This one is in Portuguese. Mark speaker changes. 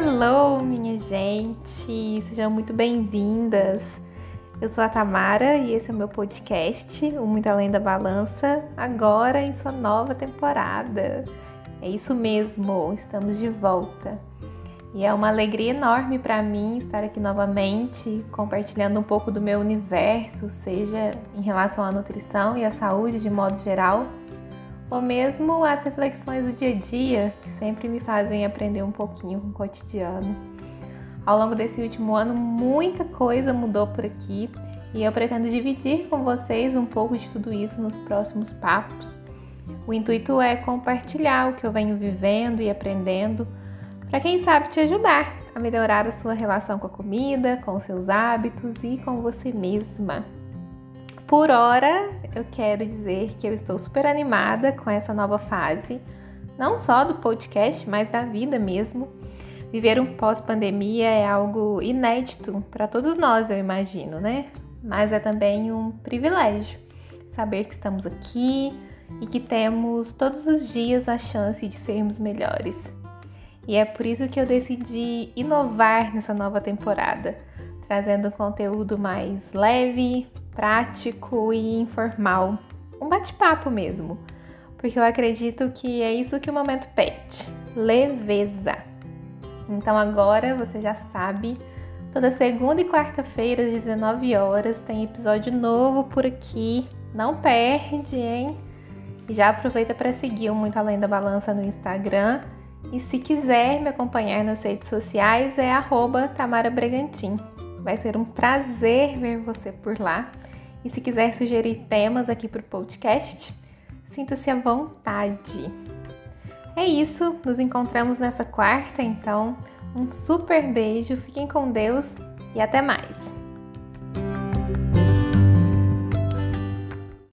Speaker 1: Hello, minha gente! Sejam muito bem-vindas! Eu sou a Tamara e esse é o meu podcast, O Muito Além da Balança, agora em sua nova temporada. É isso mesmo, estamos de volta. E é uma alegria enorme para mim estar aqui novamente, compartilhando um pouco do meu universo, seja em relação à nutrição e à saúde de modo geral ou mesmo as reflexões do dia a dia, que sempre me fazem aprender um pouquinho com o cotidiano. Ao longo desse último ano, muita coisa mudou por aqui e eu pretendo dividir com vocês um pouco de tudo isso nos próximos papos. O intuito é compartilhar o que eu venho vivendo e aprendendo, para quem sabe te ajudar a melhorar a sua relação com a comida, com seus hábitos e com você mesma. Por hora, eu quero dizer que eu estou super animada com essa nova fase, não só do podcast, mas da vida mesmo. Viver um pós-pandemia é algo inédito para todos nós, eu imagino, né? Mas é também um privilégio saber que estamos aqui e que temos todos os dias a chance de sermos melhores. E é por isso que eu decidi inovar nessa nova temporada, trazendo um conteúdo mais leve, prático e informal. Um bate-papo mesmo. Porque eu acredito que é isso que o momento pede: leveza. Então agora você já sabe, toda segunda e quarta-feira às 19 horas tem episódio novo por aqui. Não perde, hein? E já aproveita para seguir o Muito Além da Balança no Instagram. E se quiser me acompanhar nas redes sociais é Tamara Bregantin. Vai ser um prazer ver você por lá. E se quiser sugerir temas aqui para o podcast, sinta-se à vontade. É isso, nos encontramos nessa quarta, então um super beijo, fiquem com Deus e até mais!